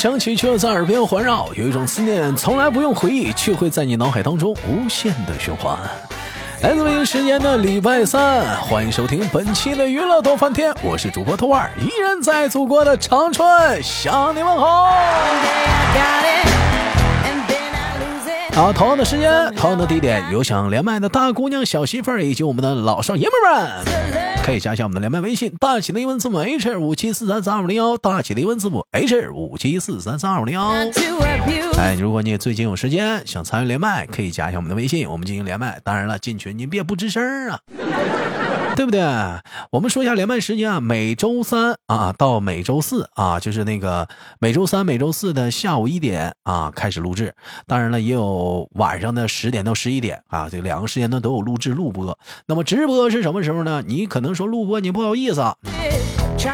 响起，却在耳边环绕；有一种思念从来不用回忆，却会在你脑海当中无限的循环。来自北京时间的礼拜三，欢迎收听本期的娱乐多翻天，我是主播托儿，依然在祖国的长春向你们好。好，同样的时间，同样的地点，有想连麦的大姑娘、小媳妇儿以及我们的老少爷们们，可以加一下我们的连麦微信，大写的英文字母 H 五七四三三二五零幺，大写的英文字母 H 五七四三三二五零幺。哎，如果你最近有时间想参与连麦，可以加一下我们的微信，我们进行连麦。当然了，进群您别不吱声啊。对不对？我们说一下连麦时间啊，每周三啊到每周四啊，就是那个每周三、每周四的下午一点啊开始录制。当然了，也有晚上的十点到十一点啊，这两个时间段都有录制录播。那么直播是什么时候呢？你可能说录播你不好意思啊，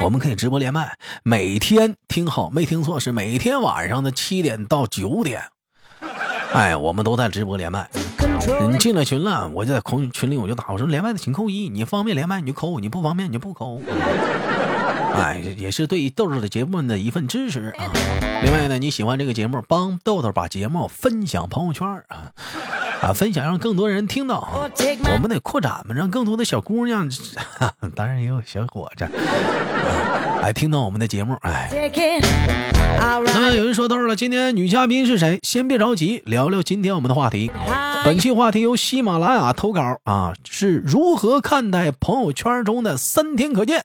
我们可以直播连麦，每天听好没听错，是每天晚上的七点到九点。哎，我们都在直播连麦。你进了群了，我就在空群里我就打，我说连麦的请扣一，你方便连麦你就扣，你不方便你就不扣。哎，也是对豆豆的节目的一份支持啊。另外呢，你喜欢这个节目，帮豆豆把节目分享朋友圈啊，啊，分享让更多人听到。我们得扩展嘛，让更多的小姑娘，当然也有小伙子，来听到我们的节目。哎，那么有人说到了，今天女嘉宾是谁？先别着急，聊聊今天我们的话题。本期话题由喜马拉雅投稿啊，是如何看待朋友圈中的三天可见？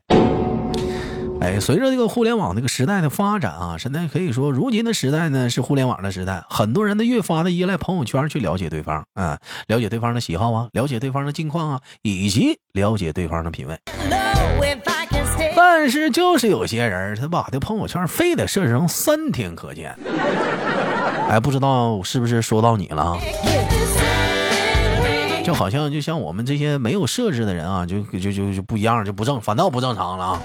哎，随着这个互联网这个时代的发展啊，现在可以说，如今的时代呢是互联网的时代，很多人呢越发的依赖朋友圈去了解对方啊，了解对方的喜好啊，了解对方的近况啊，以及了解对方的品味。但是就是有些人，他把这朋友圈非得设置成三天可见。哎，不知道是不是说到你了？就好像就像我们这些没有设置的人啊，就就就就不一样，就不正，反倒不正常了啊。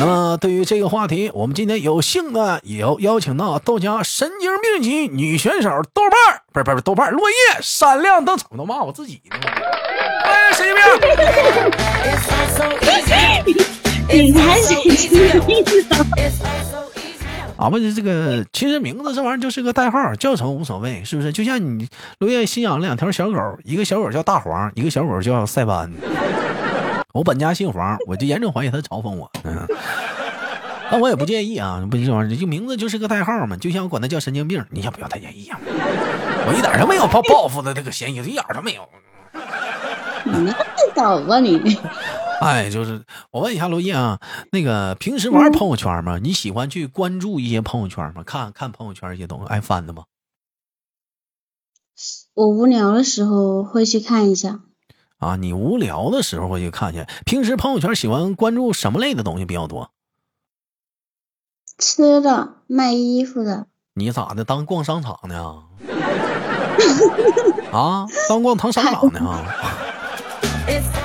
那么对于这个话题，我们今天有幸的也要邀请到豆家神经病级女选手豆瓣儿，不是不是豆瓣儿，落叶闪亮登场，都骂我自己呢。哎，神经病！你才神经病呢！啊不，这个其实名字这玩意儿就是个代号，叫什么无所谓，是不是？就像你落叶新养了两条小狗，一个小狗叫大黄，一个小狗叫塞班。我本家姓黄，我就严重怀疑他嘲讽我。嗯，但我也不介意啊，不这玩意儿，就名字就是个代号嘛，就像我管他叫神经病，你也不要太介意啊。我一点都没有报报复的这个嫌疑，一点都没有。你太搞吧你！哎，就是我问一下罗毅啊，那个平时玩朋友圈吗？你喜欢去关注一些朋友圈吗？看看朋友圈一些东西，爱翻的吗？我无聊的时候会去看一下。啊，你无聊的时候会去看去。平时朋友圈喜欢关注什么类的东西比较多？吃的、卖衣服的。你咋的？当逛商场呢？啊，当逛唐商场呢？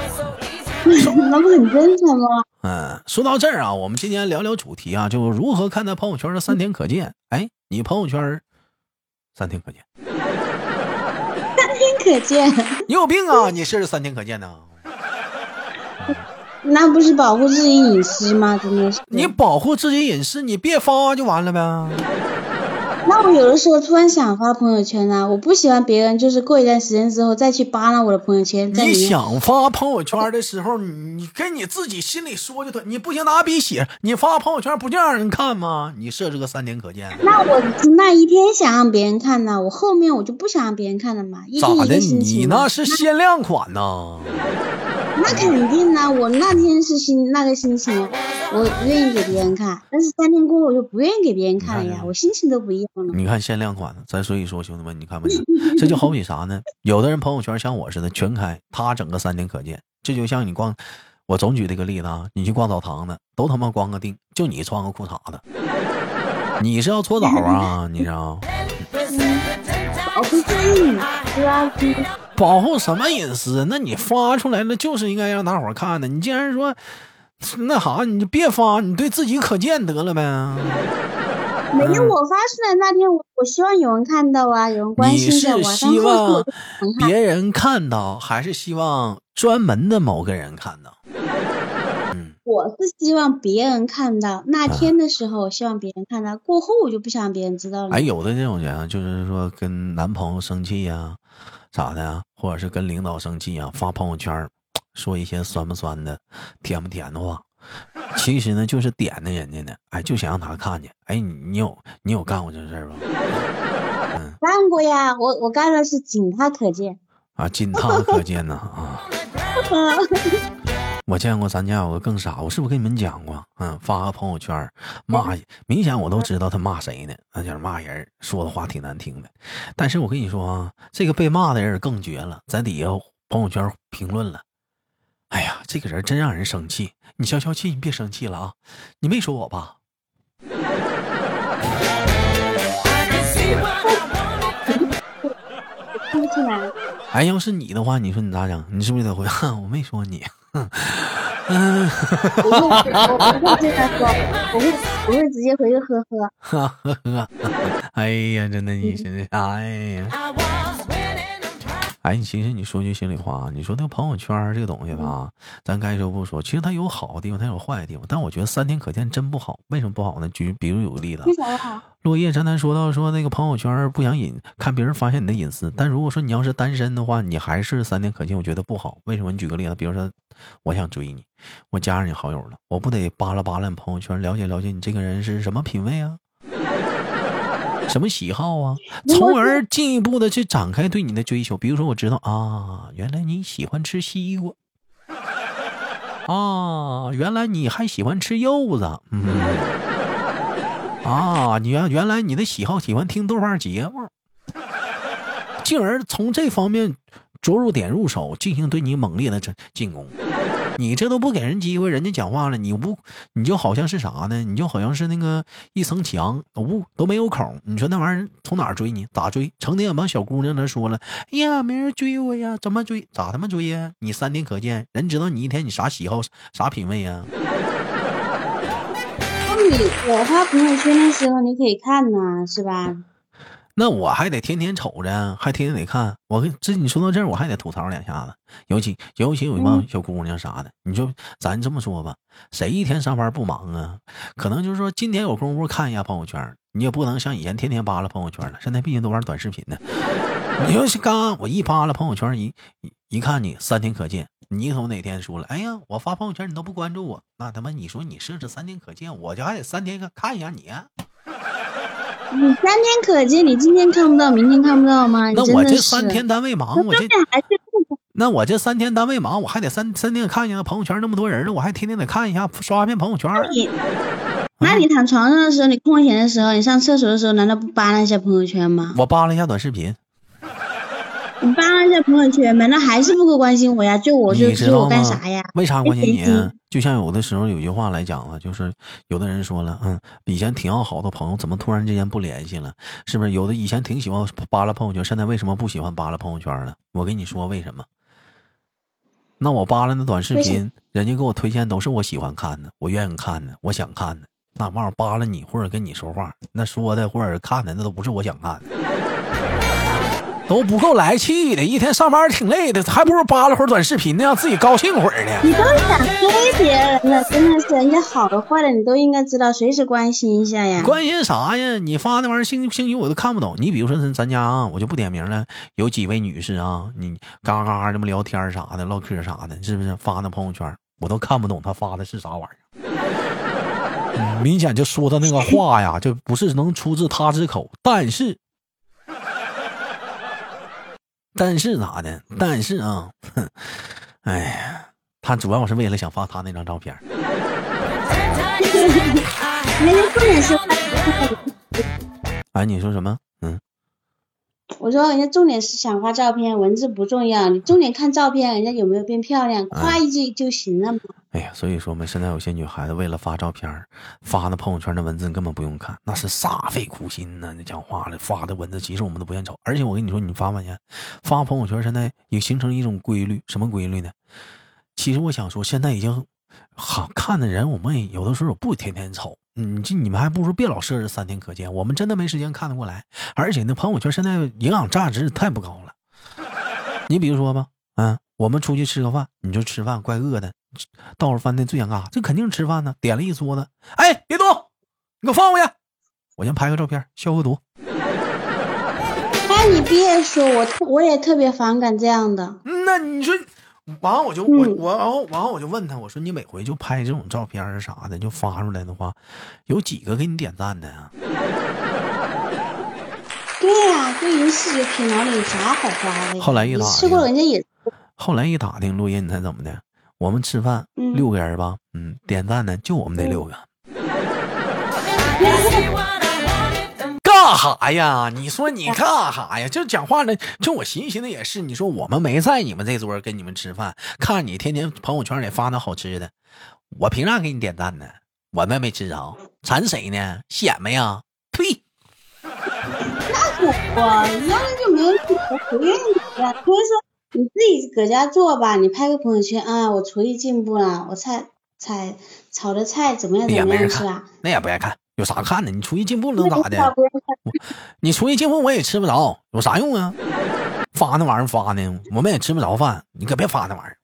那不很正常吗？嗯，说到这儿啊，我们今天聊聊主题啊，就如何看待朋友圈的三天可见。哎，你朋友圈三天可见？三天可见？你有病啊！你是三天可见呢？那不是保护自己隐私吗？真的是。你保护自己隐私，你别发就完了呗。那我有的时候突然想发朋友圈啊，我不喜欢别人就是过一段时间之后再去扒拉我的朋友圈。你想发朋友圈的时候，你跟你自己心里说就对，你不行拿笔写，你发朋友圈不就让人看吗？你设置个三天可见。那我那一天想让别人看呢，我后面我就不想让别人看了嘛。咋的？你那是限量款呢？那肯定呢，我那天是心那个心情，我愿意给别人看，但是三天过后我就不愿意给别人看了呀，我心情都不一样了。你看限量款的，咱所以说兄弟们，你看没？这就好比啥呢？有的人朋友圈像我似的全开，他整个三天可见。这就像你逛，我总举这个例子啊，你去逛澡堂子，都他妈光个腚，就你穿个裤衩子，你是要搓澡啊？你知道？保护自己隐私，保护什么隐私？那你发出来了就是应该让大伙看的。你既然说那啥，你就别发，你对自己可见得了呗。没有，我发出来那天，我我希望有人看到啊，有人关心一下。你是希望别人看到，还是希望专门的某个人看到？我是希望别人看到那天的时候，希望别人看到，过后我就不想别人知道了。哎，有的这种人就是说跟男朋友生气呀，咋的呀？或者是跟领导生气啊，发朋友圈 说一些酸不酸的、甜不甜的话。其实呢，就是点的人家呢，哎，就想让他看见。哎，你有你有干过这事儿吧？嗯，干过呀，我我干的是仅他可见啊，仅他可见呢啊。我见过咱家有个更傻，我是不是跟你们讲过？嗯，发个朋友圈骂，明显我都知道他骂谁呢？那就是骂人，说的话挺难听的。但是我跟你说啊，这个被骂的人更绝了，在底下朋友圈评论了。哎呀，这个人真让人生气！你消消气，你别生气了啊！你没说我吧？哎，要是你的话，你说你咋整？你是不是得回？我没说你。嗯，我会，我会直接说，我会，我会直接回去呵呵。呵呵，哎呀，真的，你真的哎呀。哎，你其实你说句心里话，你说那个朋友圈这个东西吧，咱该说不说，其实它有好的地方，它有坏的地方。但我觉得三天可见真不好，为什么不好呢？举比如有个例子，落叶咱咱说到说那个朋友圈不想隐看别人发现你的隐私，但如果说你要是单身的话，你还是三天可见，我觉得不好。为什么？你举个例子，比如说我想追你，我加上你好友了，我不得扒拉扒拉你朋友圈，了解了解你这个人是什么品味啊？什么喜好啊？从而进一步的去展开对你的追求。比如说，我知道啊，原来你喜欢吃西瓜，啊，原来你还喜欢吃柚子，嗯，啊，你原原来你的喜好喜欢听豆瓣节目，进而从这方面着入点入手，进行对你猛烈的进进攻。你这都不给人机会，人家讲话了，你不，你就好像是啥呢？你就好像是那个一层墙，不都没有孔。你说那玩意儿从哪追你？咋追？成天有帮小姑娘那说了，哎呀，没人追我呀，怎么追？咋他妈追呀？你三天可见，人知道你一天你啥喜好，啥品味呀？那你我发朋友圈的时候，你可以看呐，是吧？那我还得天天瞅着，还天天得看。我跟这你说到这儿，我还得吐槽两下子。尤其尤其有一帮小姑娘啥的，你说咱这么说吧，谁一天上班不忙啊？可能就是说今天有功夫看一下朋友圈，你也不能像以前天天扒拉朋友圈了。现在毕竟都玩短视频呢。你要是刚我一扒拉朋友圈，一一看你三天可见，你从哪天说了？哎呀，我发朋友圈你都不关注我，那他妈你说你设置三天可见，我就还得三天看看一下你。你三天可见，你今天看不到，明天看不到吗？那我这三天单位忙，我这还是那我这三天单位忙，我还得三三天看一下朋友圈那么多人了，我还天天得看一下刷一遍朋友圈。那你躺床上的时候，你空闲的时候，你上厕所的时候，难道不扒拉一下朋友圈吗？我扒拉一下短视频。你扒拉一下朋友圈呗？那还是不够关心我呀？就我就就我干啥呀？为啥关心你？就像有的时候有句话来讲啊，就是有的人说了，嗯，以前挺要好的朋友，怎么突然之间不联系了？是不是？有的以前挺喜欢扒拉朋友圈，现在为什么不喜欢扒拉朋友圈了？我跟你说为什么？那我扒拉那短视频，人家给我推荐都是我喜欢看的，我愿意看的，我想看的。那玩意儿扒拉你或者跟你说话，那说的或者看的，那都不是我想看的。都不够来气的，一天上班挺累的，还不如扒拉会儿短视频呢，让自己高兴会儿呢。你都想追别人了，真的是，人家好的坏的你都应该知道，随时关心一下呀。关心啥呀？你发那玩意儿兴不兴趣我都看不懂。你比如说咱咱家啊，我就不点名了，有几位女士啊，你嘎嘎这么聊天啥的，唠嗑啥的，是不是发那朋友圈，我都看不懂他发的是啥玩意儿。明显就说的那个话呀，就不是能出自他之口，但是。但是咋的？但是啊，哼，哎呀，他主要是为了想发他那张照片。哎，你说什么？嗯。我说人家重点是想发照片，文字不重要，你重点看照片，人家有没有变漂亮，夸一句就行了嘛。哎呀，所以说嘛，现在有些女孩子为了发照片，发那朋友圈的文字根本不用看，那是煞费苦心呢。那讲话了，发的文字其实我们都不愿瞅。而且我跟你说，你发没发现，发朋友圈现在也形成一种规律，什么规律呢？其实我想说，现在已经好看的人，我们有的时候不天天瞅。你这你们还不如别老设置三天可见，我们真的没时间看得过来。而且那朋友圈现在营养价值太不高了。你比如说吧，嗯。我们出去吃个饭，你就吃饭，怪饿的，到了饭店最想干啥，这肯定是吃饭呢，点了一桌子，哎，别动，你给我放回去，我先拍个照片消个毒。哎，你别说，我我也特别反感这样的。那你说，完后我就我我然后完后我就问他，我说你每回就拍这种照片啥的就发出来的话，有几个给你点赞的呀？对呀，就人视觉品哪里有啥好发的？后来一打吃过人家也。后来一打听录音，你猜怎么的？我们吃饭六个人吧，嗯，点赞的就我们那六个。哈呀？你说你干哈呀？就讲话呢？就我寻思寻思也是，你说我们没在你们这桌跟你们吃饭，看你天天朋友圈里发那好吃的，我凭啥给你点赞呢？我们没吃着，馋谁呢？显摆呀？呸！那我压根就没有不愿意呀。所以说你自己搁家做吧，你拍个朋友圈啊，我厨艺进步了，我菜菜炒的菜怎么样怎么样是吧？那也不爱看。有啥看的？你厨艺进步能咋的？你厨艺进步我也吃不着，有啥用啊？发那玩意儿发呢，我们也吃不着饭。你可别发那玩意儿。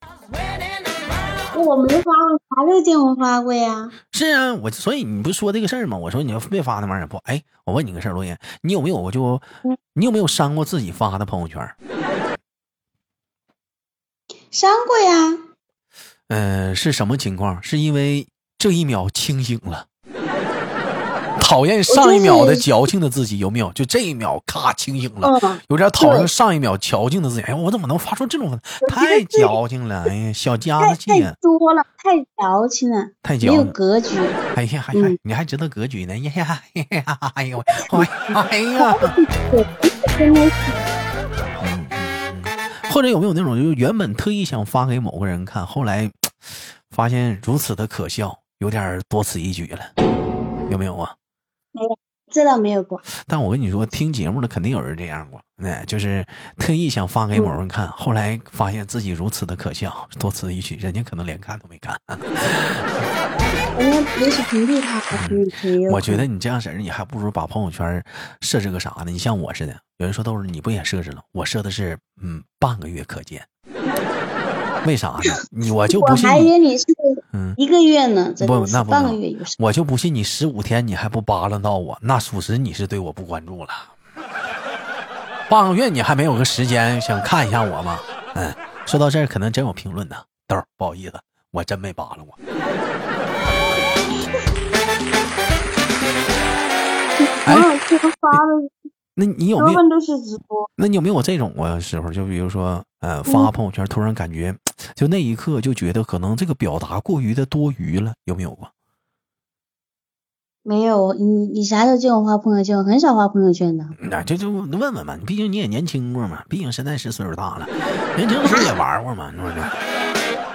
我没发过，啥时候见我发过呀？是啊，我所以你不说这个事儿吗？我说你要别发那玩意儿不？哎，我问你个事儿，罗岩，你有没有我就你有没有删过自己发的朋友圈？删过呀。嗯，是什么情况？是因为这一秒清醒了。讨厌上一秒的矫情的自己有没有？就这一秒咔清醒了，有点讨厌上一秒矫情的自己。哎，我怎么能发出这种？太矫情了！哎呀，小家子气太多了，太矫情了，太矫，没有格局。哎呀，还还你还知道格局呢？呀呀呀！哎呦，哎呀！真的是。嗯嗯。或者有没有那种，就原本特意想发给某个人看，后来发现如此的可笑，有点多此一举了，有没有啊？没有，这倒没有过。但我跟你说，听节目的肯定有人这样过，那，就是特意想发给某人看，后来发现自己如此的可笑，多此一举，人家可能连看都没看。人家也许屏蔽他，我觉得你这样式儿，你还不如把朋友圈设置个啥呢？你像我似的，有人说都是你不也设置了？我设的是嗯，半个月可见。为啥呢？你我就不信。我还以为你是嗯一个月呢，不，那不半个月我就不信你十五天你还不扒拉到我，那属实你是对我不关注了。半个月你还没有个时间想看一下我吗？嗯，说到这儿可能真有评论呢。豆儿，不好意思，我真没扒拉过。哎，这个发的。那你有没有？都是直播。那你有没有这种啊时候？就比如说，呃，发朋友圈，突然感觉，就那一刻就觉得可能这个表达过于的多余了，有没有过？没有，你你啥时候见我发朋友圈？我很少发朋友圈的。那就就问问嘛，毕竟你也年轻过嘛，毕竟现在是岁数大了，年轻时候也玩过嘛，是不是？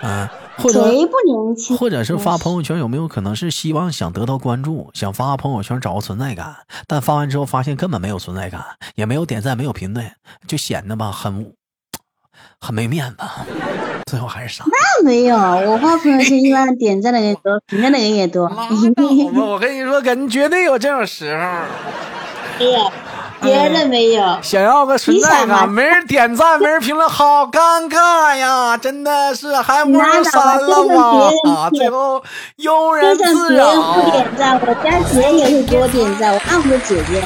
嗯。或者谁不年轻？或者是发朋友圈有没有可能是希望想得到关注，想发朋友圈找个存在感？但发完之后发现根本没有存在感，也没有点赞，没有评论，就显得吧很很没面子。最后还是傻。那没有，我发朋友圈一般点赞的人多，评论的人也多。我我跟你说，肯定绝对有这种时候。哎呀。别的没有，想要个存在感，没人点赞，没人评论，好尴尬呀！真的是，还不如删了吧。啊，最后庸人自人不点赞，我家姐也会给我点赞，我爱我姐姐，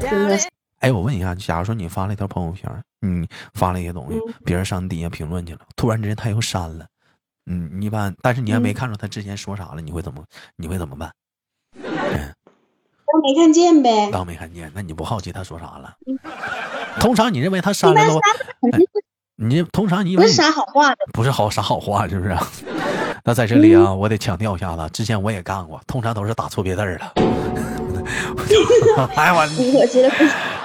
真的是。哎，我问一下，假如说你发了一条朋友圈，你发了一些东西，别人上底下评论去了，突然之间他又删了，嗯，一般，但是你还没看出他之前说啥了，你会怎么？你会怎么办？当没看见呗，当没看见，那你不好奇他说啥了？通常你认为他删了的话，你通常你以为不是啥好话，不是好啥好话，是不是？那在这里啊，我得强调一下子，之前我也干过，通常都是打错别字了。哎我，我觉得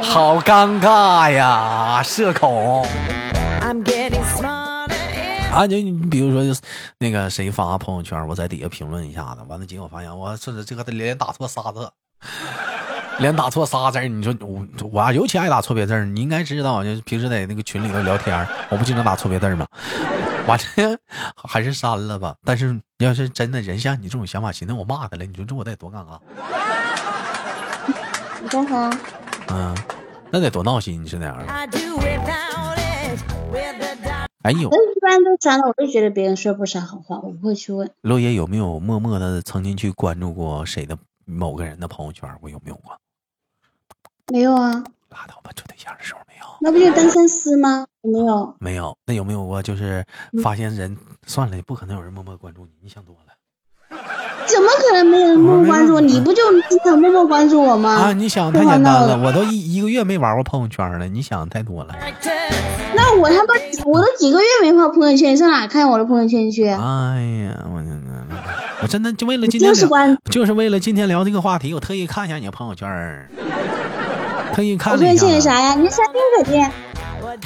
好尴尬呀，社恐。啊，就你比如说，那个谁发朋友圈，我在底下评论一下子，完了结果发现我甚至这个连打错仨字。连打错仨字儿你说我我尤其爱打错别字儿你应该知道，就平时在那个群里头聊天我不经常打错别字儿吗？完了 还是删了吧。但是要是真的人像你这种想法，寻思我骂他了，你说这我得多尴尬？你干啥？嗯，那得多闹心，你是那样的。哎呦。一般都删了，我就觉得别人说不啥好话，我不会去问。罗爷有没有默默的曾经去关注过谁的某个人的朋友圈？我有没有过？没有啊。拉倒吧，处对象的时候没有。那不就单身丝吗？没有。没有。那有没有过？就是发现人算了，不可能有人默默关注你，你想多了。怎么可能没有人默默关注？你不就经常默默关注我吗？啊，你想太简单了，我都一一个月没玩过朋友圈了，你想太多了。那我他妈我都几个月没发朋友圈，上哪看我的朋友圈去？哎呀，我 我真的就为了今天就是关，就是为了今天聊这个话题，我特意看一下你的朋友圈，特意看了一下。我啥呀？你删听可见？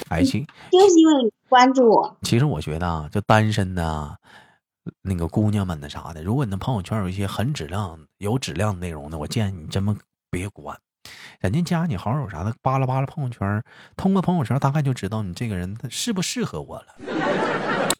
爱情就是因为关注我。其实我觉得啊，就单身的。那个姑娘们那啥的，如果你的朋友圈有一些很质量、有质量的内容呢，我建议你这么别关。人家加你好友啥的，扒拉扒拉朋友圈，通过朋友圈大概就知道你这个人他适不适合我了，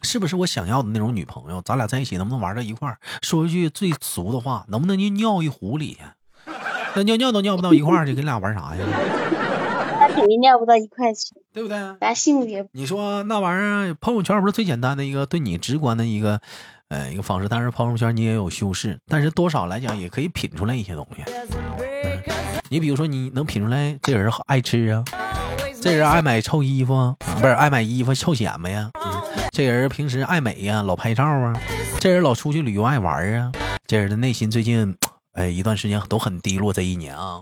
是不是我想要的那种女朋友？咱俩在一起能不能玩到一块儿？说一句最俗的话，能不能就尿一壶里去？那尿尿都尿不到一块儿去，跟俩玩啥呀？那肯定尿不到一块去，对不对？咱性别，你说那玩意儿，朋友圈不是最简单的一个对你直观的一个。呃，一个方式，但是朋友圈你也有修饰，但是多少来讲也可以品出来一些东西。嗯，你比如说，你能品出来这人爱吃啊，这人爱买臭衣服，不是爱买衣服臭显摆呀。嗯，这人平时爱美呀，老拍照啊。这人老出去旅游爱玩啊。这人的内心最近，哎，一段时间都很低落。这一年啊。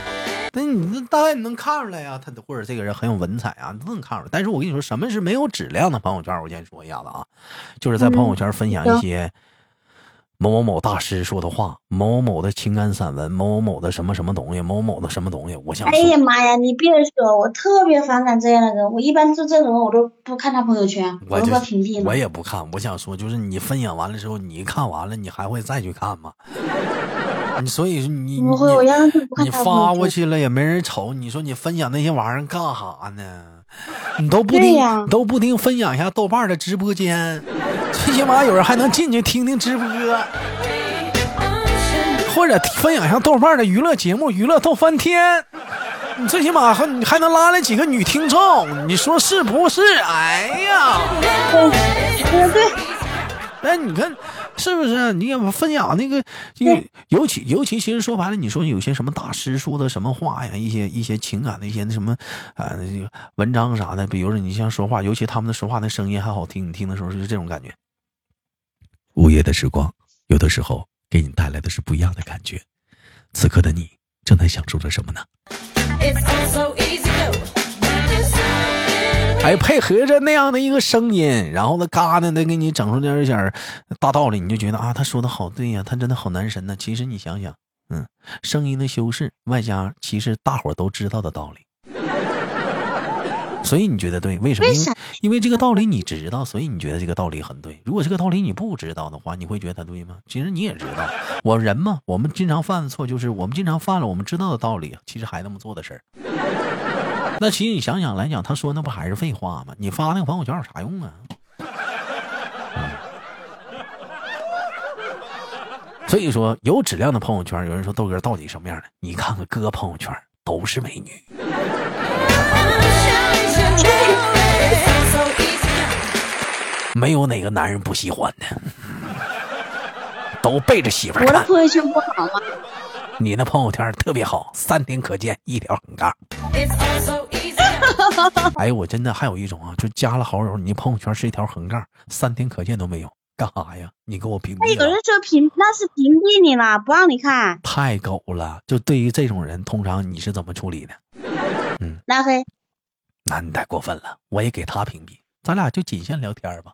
那你那大概你能看出来呀，他或者这个人很有文采啊，都能看出来。但是我跟你说，什么是没有质量的朋友圈？我先说一下子啊，就是在朋友圈分享一些某某某大师说的话，某某某的情感散文，某某某的什么什么东西，某某的什么东西。我想，哎呀妈呀，你别说，我特别反感这样的人。我一般做这种，我都不看他朋友圈，我都屏蔽了。我也不看。我想说，就是你分享完了之后，你看完了，你还会再去看吗？你所以你你你发过去了也没人瞅，你说你分享那些玩意儿干啥呢？你都不定都不听分享一下豆瓣的直播间，最起码有人还能进去听听直播，或者分享一下豆瓣的娱乐节目，娱乐逗翻天。你最起码还你还能拉来几个女听众，你说是不是？哎呀，哎，你看。是不是？你也分享那个，尤其尤其，其实说白了，你说有些什么大师说的什么话呀，一些一些情感的一些那什么啊，文章啥的，比如说你像说话，尤其他们的说话那声音还好听，你听的时候就是这种感觉。午夜的时光，有的时候给你带来的是不一样的感觉。此刻的你正在享受着什么呢？还配合着那样的一个声音，然后呢，嘎的，再给你整出点点大道理，你就觉得啊，他说的好对呀，他真的好男神呢。其实你想想，嗯，声音的修饰，外加其实大伙都知道的道理，所以你觉得对？为什么？因为因为这个道理你知道，所以你觉得这个道理很对。如果这个道理你不知道的话，你会觉得他对吗？其实你也知道，我人嘛，我们经常犯的错就是我们经常犯了我们知道的道理，其实还那么做的事儿。那其实你想想来讲，他说那不还是废话吗？你发那个朋友圈有啥用啊？所以说，有质量的朋友圈，有人说豆哥到底什么样的？你看看哥朋友圈都是美女，没有哪个男人不喜欢的，都背着媳妇儿。我的朋友圈不好吗？你那朋友圈特别好，三天可见一条横杠。哎，我真的还有一种啊，就加了好友，你朋友圈是一条横杠，三天可见都没有，干啥呀？你给我屏蔽。那有人说屏，那是屏蔽你了，不让你看。太狗了！就对于这种人，通常你是怎么处理的？嗯，拉黑。那你太过分了，我也给他屏蔽，咱俩就仅限聊天吧。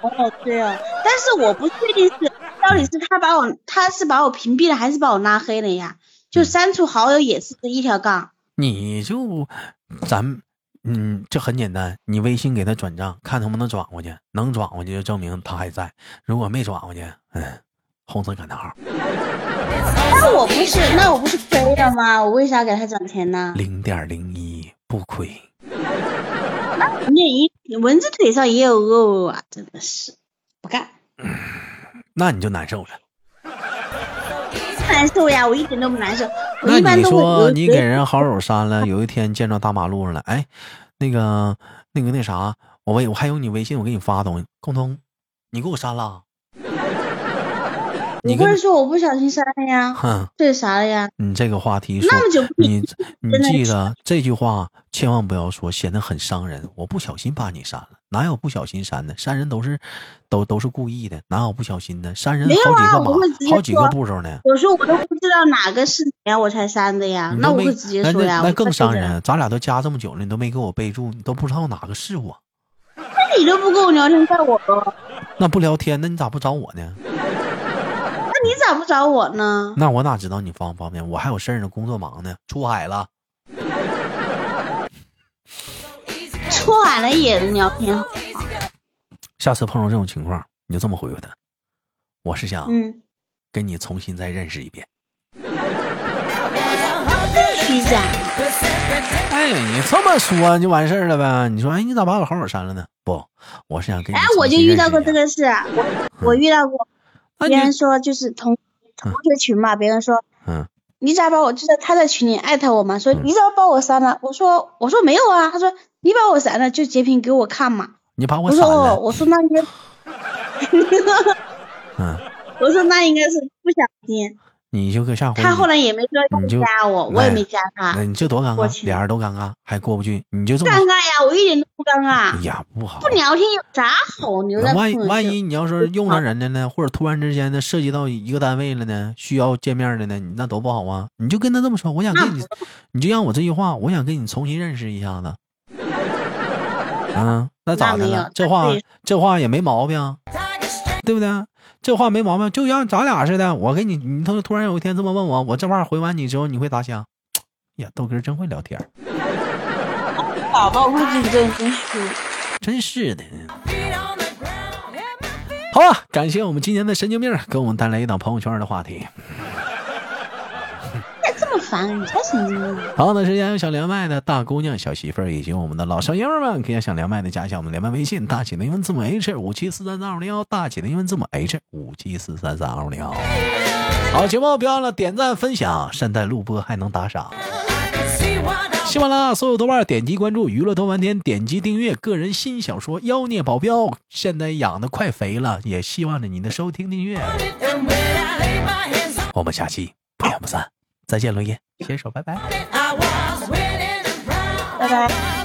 哦，对啊，但是我不确定是到底是他把我，他是把我屏蔽了，还是把我拉黑了呀？就删除好友也是一条杠。你就，咱，嗯，这很简单，你微信给他转账，看能不能转过去，能转过去就证明他还在，如果没转过去，嗯，红色感叹号。那我不是，那我不是亏了吗？我为啥给他转钱呢？零点零一不亏。那你蚊子腿上也有肉啊，真的是不干。那你就难受了。难受呀，我一点都不难受。那你说你给人好友删了，有一天见着大马路上了，哎，那个那个那啥，我微我还有你微信，我给你发东西。共同，你给我删了。你不是说我不小心删了呀？哼，这是啥了呀？你这个话题那么久，你你记得这句话，千万不要说，显得很伤人。我不小心把你删了，哪有不小心删的？删人都是都都是故意的，哪有不小心的？删人好几个码，好几个步骤呢。我说我都不知道哪个是谁，我才删的呀。那我会直接说呀。那更伤人，咱俩都加这么久了，你都没给我备注，你都不知道哪个是我。那你都不跟我聊天，怪我那不聊天，那你咋不找我呢？你咋不找我呢？那我哪知道你方不方便？我还有事儿呢，工作忙呢，出海了。出海了也能聊天。下次碰到这种情况，你就这么回复他。我是想，嗯，跟你重新再认识一遍。虚假。哎，你这么说就完事儿了呗？你说，哎，你咋把我好友删了呢？不，我是想跟你。哎，我就遇到过这个事，我我遇到过。别人说就是同同学群嘛，别人说，嗯，你咋把我就在他在群里艾特我嘛，说你咋把我删了？我说我说没有啊，他说你把我删了就截屏给我看嘛。你把我删了？我说那应该，嗯，我说那应该是不小心。你就搁下回，他后来也没说要加我，我也没加他。那你这多尴尬，俩人都尴尬，还过不去，你就这么尴尬呀？我一点都不尴尬。哎呀，不好，不聊天有啥好？万一万一你要是用上人家呢，或者突然之间呢涉及到一个单位了呢，需要见面的呢，那多不好啊！你就跟他这么说，我想跟你，你就让我这句话，我想跟你重新认识一下子。啊，那咋的了？这话这话也没毛病，对不对？这话没毛病，就像咱俩似的。我给你，你突突然有一天这么问我，我这话回完你之后，你会咋想？呀，豆哥真会聊天。宝宝估计真真是，真是的。好了，感谢我们今天的神经病给我们带来一档朋友圈的话题。烦，你才神经病！好的时间有想连麦的大姑娘、小媳妇儿以及我们的老少爷们们，可以想连麦的加一下我们连麦微信，大写的英文字母 H 五七四三三二零幺，大写的英文字母 H 五七四三三二零幺。好，节目别忘了点赞、分享、善待录播，还能打赏。喜马拉雅所有豆瓣点击关注，娱乐多半天点击订阅，个人新小说《妖孽保镖》现在养的快肥了，也希望着你的收听订阅。我们下期不见不散。再见，龙爷，携手，拜拜，拜拜。